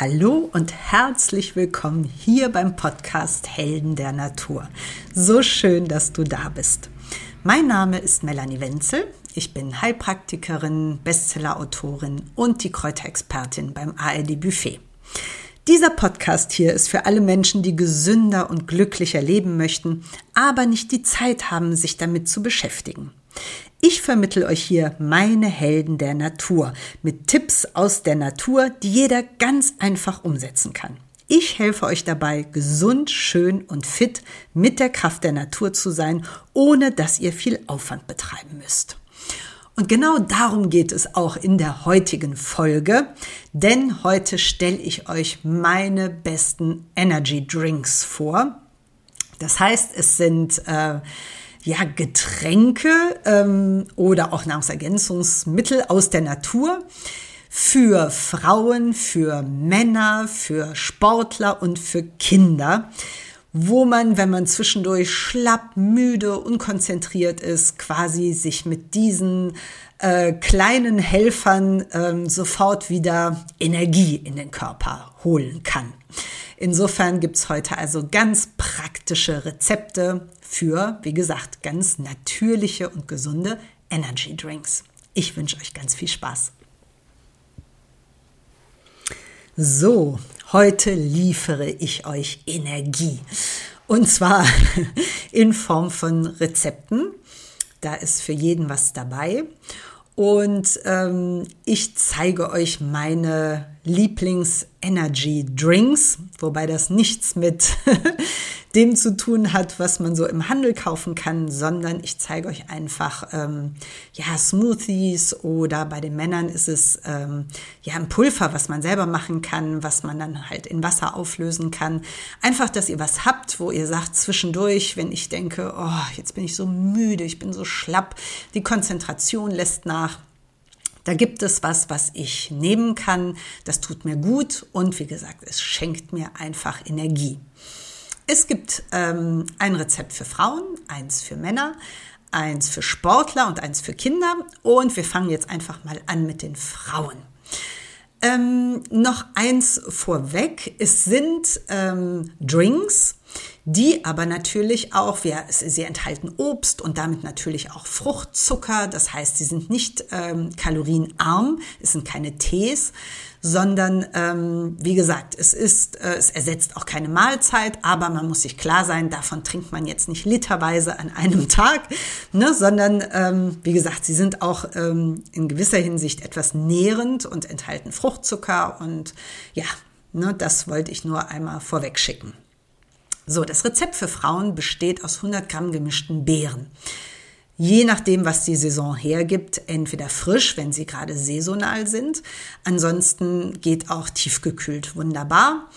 Hallo und herzlich willkommen hier beim Podcast Helden der Natur. So schön, dass du da bist. Mein Name ist Melanie Wenzel. Ich bin Heilpraktikerin, Bestsellerautorin und die Kräuterexpertin beim ARD Buffet. Dieser Podcast hier ist für alle Menschen, die gesünder und glücklicher leben möchten, aber nicht die Zeit haben, sich damit zu beschäftigen. Ich vermittel euch hier meine Helden der Natur mit Tipps aus der Natur, die jeder ganz einfach umsetzen kann. Ich helfe euch dabei, gesund, schön und fit mit der Kraft der Natur zu sein, ohne dass ihr viel Aufwand betreiben müsst. Und genau darum geht es auch in der heutigen Folge, denn heute stelle ich euch meine besten Energy Drinks vor. Das heißt, es sind äh, ja, Getränke ähm, oder auch Nahrungsergänzungsmittel aus der Natur für Frauen, für Männer, für Sportler und für Kinder, wo man, wenn man zwischendurch schlapp, müde, unkonzentriert ist, quasi sich mit diesen äh, kleinen Helfern ähm, sofort wieder Energie in den Körper holen kann. Insofern gibt's heute also ganz praktische Rezepte für, wie gesagt, ganz natürliche und gesunde Energy Drinks. Ich wünsche euch ganz viel Spaß. So, heute liefere ich euch Energie. Und zwar in Form von Rezepten. Da ist für jeden was dabei. Und ähm, ich zeige euch meine Lieblings-Energy-Drinks, wobei das nichts mit dem zu tun hat, was man so im Handel kaufen kann, sondern ich zeige euch einfach ähm, ja Smoothies oder bei den Männern ist es ähm, ja ein Pulver, was man selber machen kann, was man dann halt in Wasser auflösen kann. Einfach, dass ihr was habt, wo ihr sagt zwischendurch, wenn ich denke, oh, jetzt bin ich so müde, ich bin so schlapp, die Konzentration lässt nach. Da gibt es was, was ich nehmen kann. Das tut mir gut und wie gesagt, es schenkt mir einfach Energie. Es gibt ähm, ein Rezept für Frauen, eins für Männer, eins für Sportler und eins für Kinder. Und wir fangen jetzt einfach mal an mit den Frauen. Ähm, noch eins vorweg, es sind ähm, Drinks, die aber natürlich auch, wir, sie enthalten Obst und damit natürlich auch Fruchtzucker. Das heißt, sie sind nicht ähm, kalorienarm, es sind keine Tees, sondern ähm, wie gesagt, es ist, äh, es ersetzt auch keine Mahlzeit, aber man muss sich klar sein, davon trinkt man jetzt nicht literweise an einem Tag, ne, sondern ähm, wie gesagt, sie sind auch ähm, in gewisser Hinsicht etwas nährend und enthalten Fruchtzucker und ja, ne, das wollte ich nur einmal vorweg schicken. So, das Rezept für Frauen besteht aus 100 Gramm gemischten Beeren je nachdem, was die Saison hergibt, entweder frisch, wenn sie gerade saisonal sind. Ansonsten geht auch tiefgekühlt wunderbar.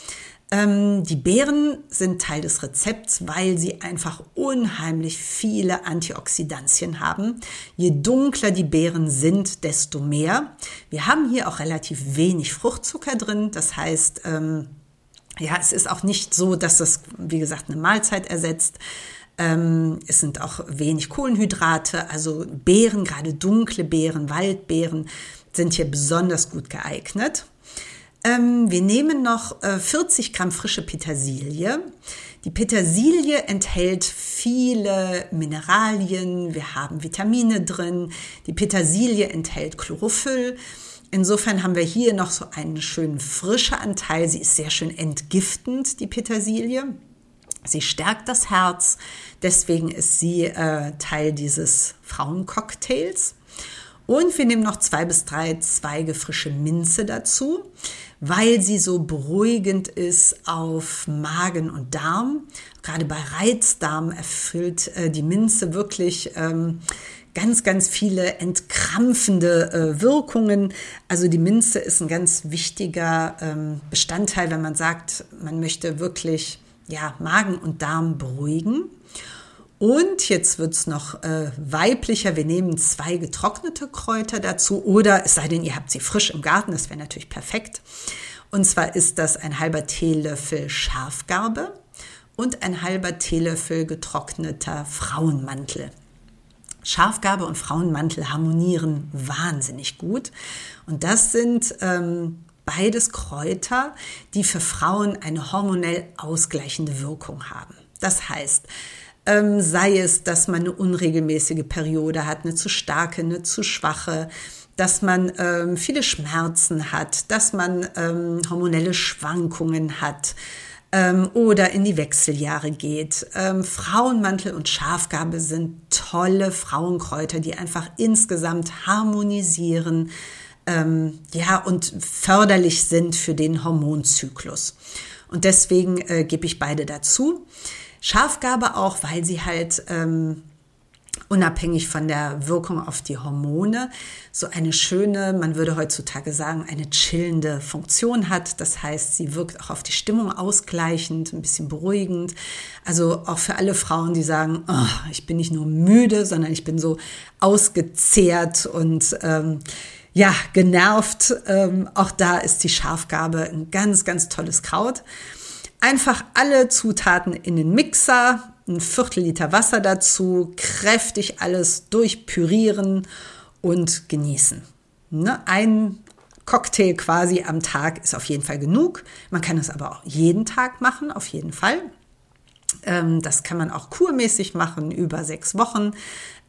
Ähm, die Beeren sind Teil des Rezepts, weil sie einfach unheimlich viele Antioxidantien haben. Je dunkler die Beeren sind, desto mehr. Wir haben hier auch relativ wenig Fruchtzucker drin. Das heißt, ähm, ja, es ist auch nicht so, dass das, wie gesagt, eine Mahlzeit ersetzt. Ähm, es sind auch wenig Kohlenhydrate, also Beeren, gerade dunkle Beeren, Waldbeeren sind hier besonders gut geeignet. Ähm, wir nehmen noch äh, 40 Gramm frische Petersilie. Die Petersilie enthält viele Mineralien, wir haben Vitamine drin. Die Petersilie enthält Chlorophyll. Insofern haben wir hier noch so einen schönen frischen Anteil. Sie ist sehr schön entgiftend, die Petersilie. Sie stärkt das Herz, deswegen ist sie äh, Teil dieses Frauencocktails. Und wir nehmen noch zwei bis drei Zweige frische Minze dazu, weil sie so beruhigend ist auf Magen und Darm. Gerade bei Reizdarm erfüllt äh, die Minze wirklich ähm, ganz, ganz viele entkrampfende äh, Wirkungen. Also die Minze ist ein ganz wichtiger ähm, Bestandteil, wenn man sagt, man möchte wirklich ja, Magen und Darm beruhigen. Und jetzt wird es noch äh, weiblicher. Wir nehmen zwei getrocknete Kräuter dazu oder es sei denn, ihr habt sie frisch im Garten, das wäre natürlich perfekt. Und zwar ist das ein halber Teelöffel Schafgarbe und ein halber Teelöffel getrockneter Frauenmantel. Schafgarbe und Frauenmantel harmonieren wahnsinnig gut. Und das sind ähm, beides Kräuter, die für Frauen eine hormonell ausgleichende Wirkung haben. Das heißt, ähm, sei es, dass man eine unregelmäßige Periode hat, eine zu starke, eine zu schwache, dass man ähm, viele Schmerzen hat, dass man ähm, hormonelle Schwankungen hat ähm, oder in die Wechseljahre geht. Ähm, Frauenmantel und Schafgabe sind tolle Frauenkräuter, die einfach insgesamt harmonisieren, ähm, ja, und förderlich sind für den Hormonzyklus. Und deswegen äh, gebe ich beide dazu. Schafgabe auch, weil sie halt ähm, unabhängig von der Wirkung auf die Hormone so eine schöne, man würde heutzutage sagen, eine chillende Funktion hat. Das heißt, sie wirkt auch auf die Stimmung ausgleichend, ein bisschen beruhigend. Also auch für alle Frauen, die sagen, oh, ich bin nicht nur müde, sondern ich bin so ausgezehrt und ähm, ja, genervt. Ähm, auch da ist die Schafgabe ein ganz, ganz tolles Kraut. Einfach alle Zutaten in den Mixer, ein Viertel Liter Wasser dazu, kräftig alles durchpürieren und genießen. Ne? Ein Cocktail quasi am Tag ist auf jeden Fall genug. Man kann es aber auch jeden Tag machen, auf jeden Fall. Ähm, das kann man auch kurmäßig machen, über sechs Wochen.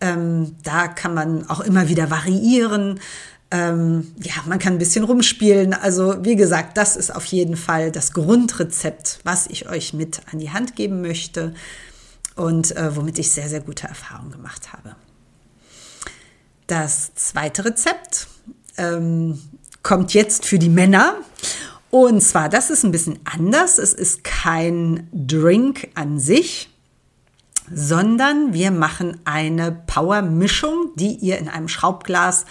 Ähm, da kann man auch immer wieder variieren. Ähm, ja, man kann ein bisschen rumspielen. Also wie gesagt, das ist auf jeden Fall das Grundrezept, was ich euch mit an die Hand geben möchte und äh, womit ich sehr, sehr gute Erfahrungen gemacht habe. Das zweite Rezept ähm, kommt jetzt für die Männer. Und zwar, das ist ein bisschen anders. Es ist kein Drink an sich, sondern wir machen eine Power-Mischung, die ihr in einem Schraubglas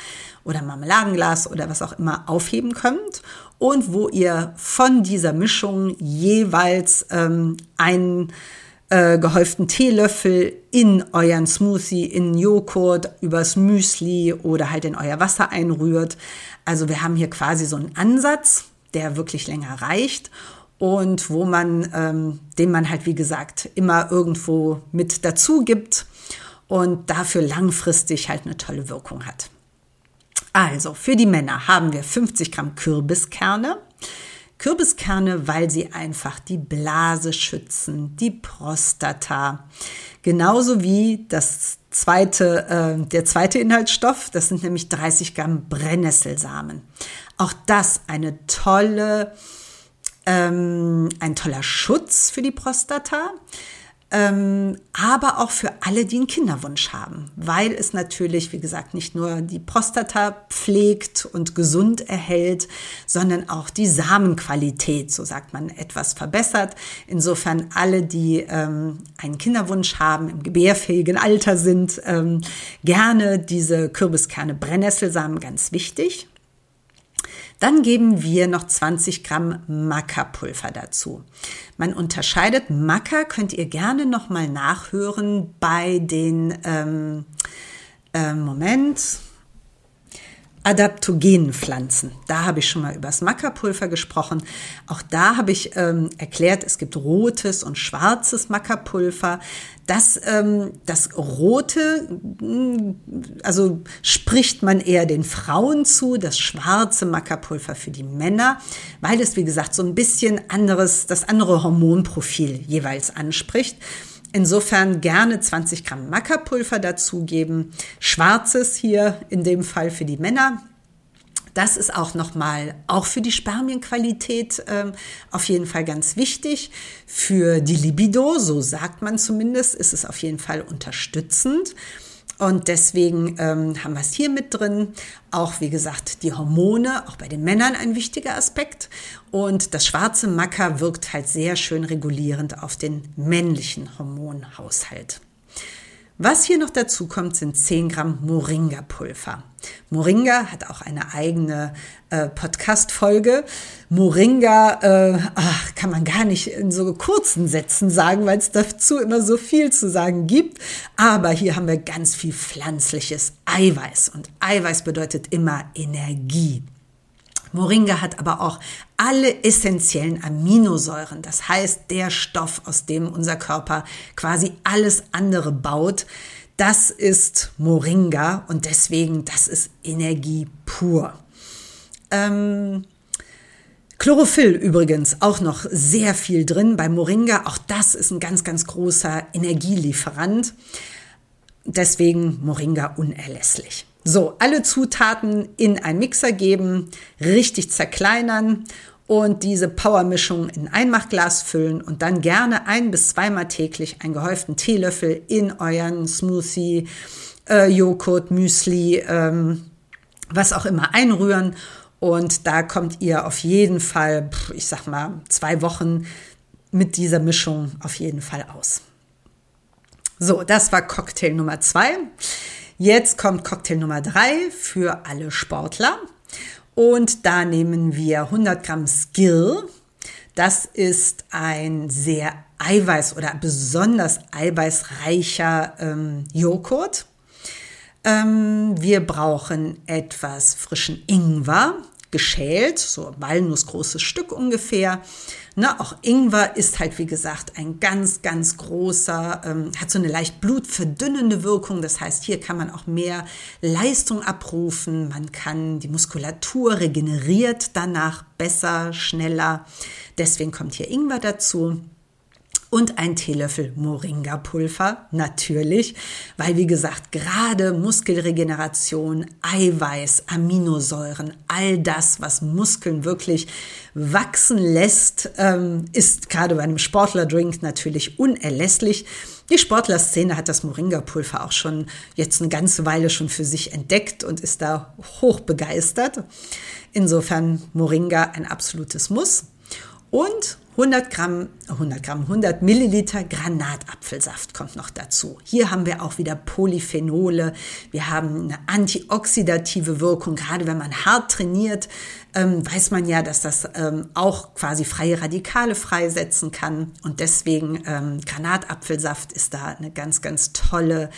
oder Marmeladenglas oder was auch immer aufheben könnt und wo ihr von dieser Mischung jeweils ähm, einen äh, gehäuften Teelöffel in euren Smoothie, in Joghurt, übers Müsli oder halt in euer Wasser einrührt. Also wir haben hier quasi so einen Ansatz, der wirklich länger reicht und wo man, ähm, den man halt wie gesagt immer irgendwo mit dazu gibt und dafür langfristig halt eine tolle Wirkung hat. Also für die Männer haben wir 50 Gramm Kürbiskerne. Kürbiskerne, weil sie einfach die Blase schützen, die Prostata. Genauso wie das zweite, äh, der zweite Inhaltsstoff, das sind nämlich 30 Gramm Brennnesselsamen. Auch das eine tolle ähm, ein toller Schutz für die Prostata, ähm, aber auch für alle, die einen Kinderwunsch haben, weil es natürlich, wie gesagt, nicht nur die Prostata pflegt und gesund erhält, sondern auch die Samenqualität, so sagt man, etwas verbessert. Insofern alle, die ähm, einen Kinderwunsch haben, im gebärfähigen Alter sind, ähm, gerne diese Kürbiskerne Brennnesselsamen ganz wichtig. Dann geben wir noch 20 Gramm Maca-Pulver dazu. Man unterscheidet Maca, könnt ihr gerne nochmal nachhören bei den, ähm, äh, Moment, adaptogenen Pflanzen. Da habe ich schon mal über das Mackerpulver gesprochen. Auch da habe ich ähm, erklärt, es gibt rotes und schwarzes Mackerpulver. Das, ähm, das rote, mm, also spricht man eher den Frauen zu, das schwarze Mackerpulver für die Männer, weil es, wie gesagt, so ein bisschen anderes, das andere Hormonprofil jeweils anspricht. Insofern gerne 20 Gramm Mackerpulver dazugeben. Schwarzes hier in dem Fall für die Männer. Das ist auch nochmal, auch für die Spermienqualität ähm, auf jeden Fall ganz wichtig. Für die Libido, so sagt man zumindest, ist es auf jeden Fall unterstützend. Und deswegen ähm, haben wir es hier mit drin. Auch wie gesagt, die Hormone, auch bei den Männern ein wichtiger Aspekt. Und das schwarze Macker wirkt halt sehr schön regulierend auf den männlichen Hormonhaushalt. Was hier noch dazu kommt, sind 10 Gramm Moringa-Pulver. Moringa hat auch eine eigene äh, Podcast-Folge. Moringa äh, ach, kann man gar nicht in so kurzen Sätzen sagen, weil es dazu immer so viel zu sagen gibt. Aber hier haben wir ganz viel pflanzliches Eiweiß. Und Eiweiß bedeutet immer Energie. Moringa hat aber auch alle essentiellen Aminosäuren, das heißt der Stoff, aus dem unser Körper quasi alles andere baut. Das ist Moringa und deswegen, das ist Energie pur. Ähm, Chlorophyll übrigens auch noch sehr viel drin bei Moringa. Auch das ist ein ganz, ganz großer Energielieferant. Deswegen Moringa unerlässlich. So, alle Zutaten in einen Mixer geben, richtig zerkleinern und diese Powermischung in ein Einmachglas füllen und dann gerne ein bis zweimal täglich einen gehäuften Teelöffel in euren Smoothie, äh, Joghurt, Müsli, ähm, was auch immer einrühren. Und da kommt ihr auf jeden Fall, ich sag mal, zwei Wochen mit dieser Mischung auf jeden Fall aus. So, das war Cocktail Nummer zwei. Jetzt kommt Cocktail Nummer drei für alle Sportler. Und da nehmen wir 100 Gramm Skill. Das ist ein sehr eiweiß- oder besonders eiweißreicher ähm, Joghurt. Ähm, wir brauchen etwas frischen Ingwer, geschält, so walnussgroßes Stück ungefähr. Ne, auch Ingwer ist halt, wie gesagt, ein ganz, ganz großer, ähm, hat so eine leicht blutverdünnende Wirkung. Das heißt, hier kann man auch mehr Leistung abrufen. Man kann die Muskulatur regeneriert danach besser, schneller. Deswegen kommt hier Ingwer dazu und ein Teelöffel Moringa-Pulver, natürlich, weil wie gesagt, gerade Muskelregeneration, Eiweiß, Aminosäuren, all das, was Muskeln wirklich wachsen lässt, ähm, ist gerade bei einem Sportlerdrink natürlich unerlässlich. Die Sportlerszene hat das Moringa-Pulver auch schon jetzt eine ganze Weile schon für sich entdeckt und ist da hoch begeistert. Insofern Moringa ein absolutes Muss. Und 100 Gramm, 100 Gramm, 100 Milliliter Granatapfelsaft kommt noch dazu. Hier haben wir auch wieder Polyphenole. Wir haben eine antioxidative Wirkung. Gerade wenn man hart trainiert, ähm, weiß man ja, dass das ähm, auch quasi freie Radikale freisetzen kann. Und deswegen ähm, Granatapfelsaft ist da eine ganz, ganz tolle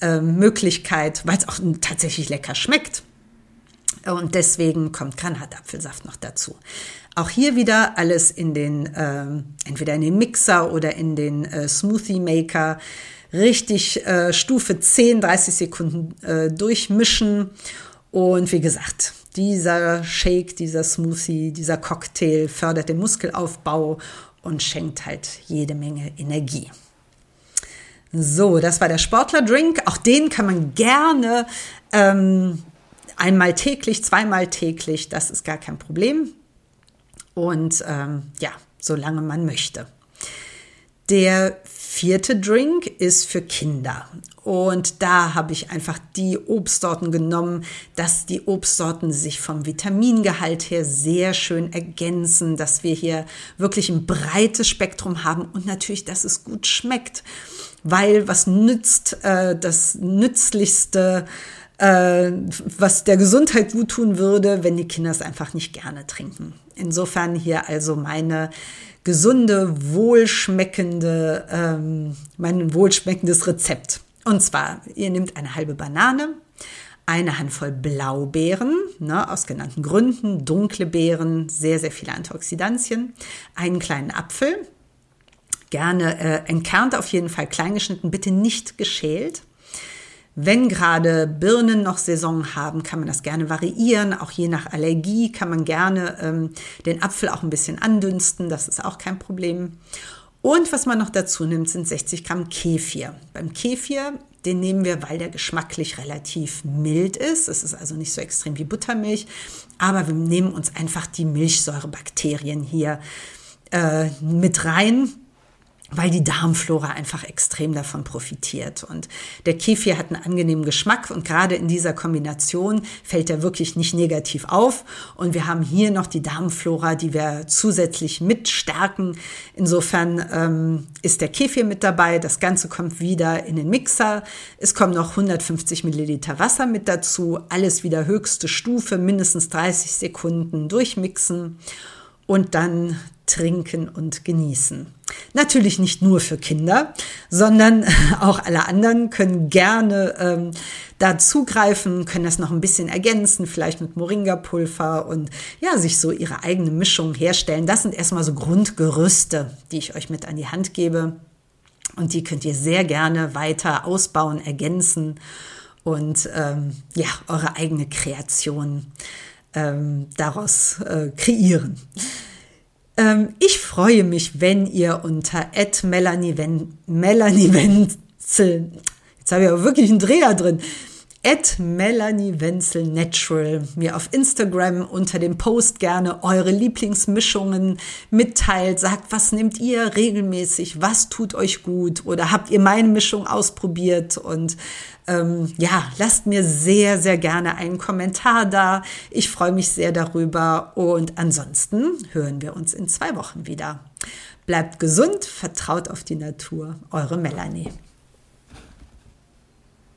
Möglichkeit, weil es auch tatsächlich lecker schmeckt. Und deswegen kommt Granatapfelsaft noch dazu. Auch hier wieder alles in den, äh, entweder in den Mixer oder in den äh, Smoothie Maker. Richtig äh, Stufe 10, 30 Sekunden äh, durchmischen. Und wie gesagt, dieser Shake, dieser Smoothie, dieser Cocktail fördert den Muskelaufbau und schenkt halt jede Menge Energie. So, das war der Sportlerdrink. Auch den kann man gerne ähm, einmal täglich, zweimal täglich, das ist gar kein Problem und ähm, ja, solange man möchte. Der vierte Drink ist für Kinder. Und da habe ich einfach die Obstsorten genommen, dass die Obstsorten sich vom Vitamingehalt her sehr schön ergänzen, dass wir hier wirklich ein breites Spektrum haben und natürlich, dass es gut schmeckt. Weil was nützt äh, das Nützlichste äh, was der Gesundheit gut tun würde, wenn die Kinder es einfach nicht gerne trinken. Insofern hier also meine gesunde, wohlschmeckende, ähm, mein wohlschmeckendes Rezept. Und zwar, ihr nehmt eine halbe Banane, eine Handvoll Blaubeeren, ne, aus genannten Gründen, dunkle Beeren, sehr, sehr viele Antioxidantien, einen kleinen Apfel, gerne äh, entkernt auf jeden Fall klein geschnitten, bitte nicht geschält. Wenn gerade Birnen noch Saison haben, kann man das gerne variieren. Auch je nach Allergie kann man gerne ähm, den Apfel auch ein bisschen andünsten. Das ist auch kein Problem. Und was man noch dazu nimmt, sind 60 Gramm Kefir. Beim Kefir, den nehmen wir, weil der geschmacklich relativ mild ist. Es ist also nicht so extrem wie Buttermilch. Aber wir nehmen uns einfach die Milchsäurebakterien hier äh, mit rein weil die Darmflora einfach extrem davon profitiert. Und der Kefir hat einen angenehmen Geschmack und gerade in dieser Kombination fällt er wirklich nicht negativ auf. Und wir haben hier noch die Darmflora, die wir zusätzlich mit stärken. Insofern ähm, ist der Kefir mit dabei. Das Ganze kommt wieder in den Mixer. Es kommen noch 150 Milliliter Wasser mit dazu. Alles wieder höchste Stufe, mindestens 30 Sekunden durchmixen und dann trinken und genießen. Natürlich nicht nur für Kinder, sondern auch alle anderen können gerne ähm, da zugreifen, können das noch ein bisschen ergänzen, vielleicht mit Moringa-Pulver und ja, sich so ihre eigene Mischung herstellen. Das sind erstmal so Grundgerüste, die ich euch mit an die Hand gebe. Und die könnt ihr sehr gerne weiter ausbauen, ergänzen und ähm, ja, eure eigene Kreation ähm, daraus äh, kreieren. Ähm, ich freue mich, wenn ihr unter Melanie, Melanie Wenzel, jetzt habe ich aber wirklich einen Dreher drin, at Melanie Wenzel Natural mir auf Instagram unter dem Post gerne eure Lieblingsmischungen mitteilt. Sagt, was nehmt ihr regelmäßig? Was tut euch gut? Oder habt ihr meine Mischung ausprobiert? Und ähm, ja, lasst mir sehr, sehr gerne einen Kommentar da. Ich freue mich sehr darüber. Und ansonsten hören wir uns in zwei Wochen wieder. Bleibt gesund, vertraut auf die Natur. Eure Melanie.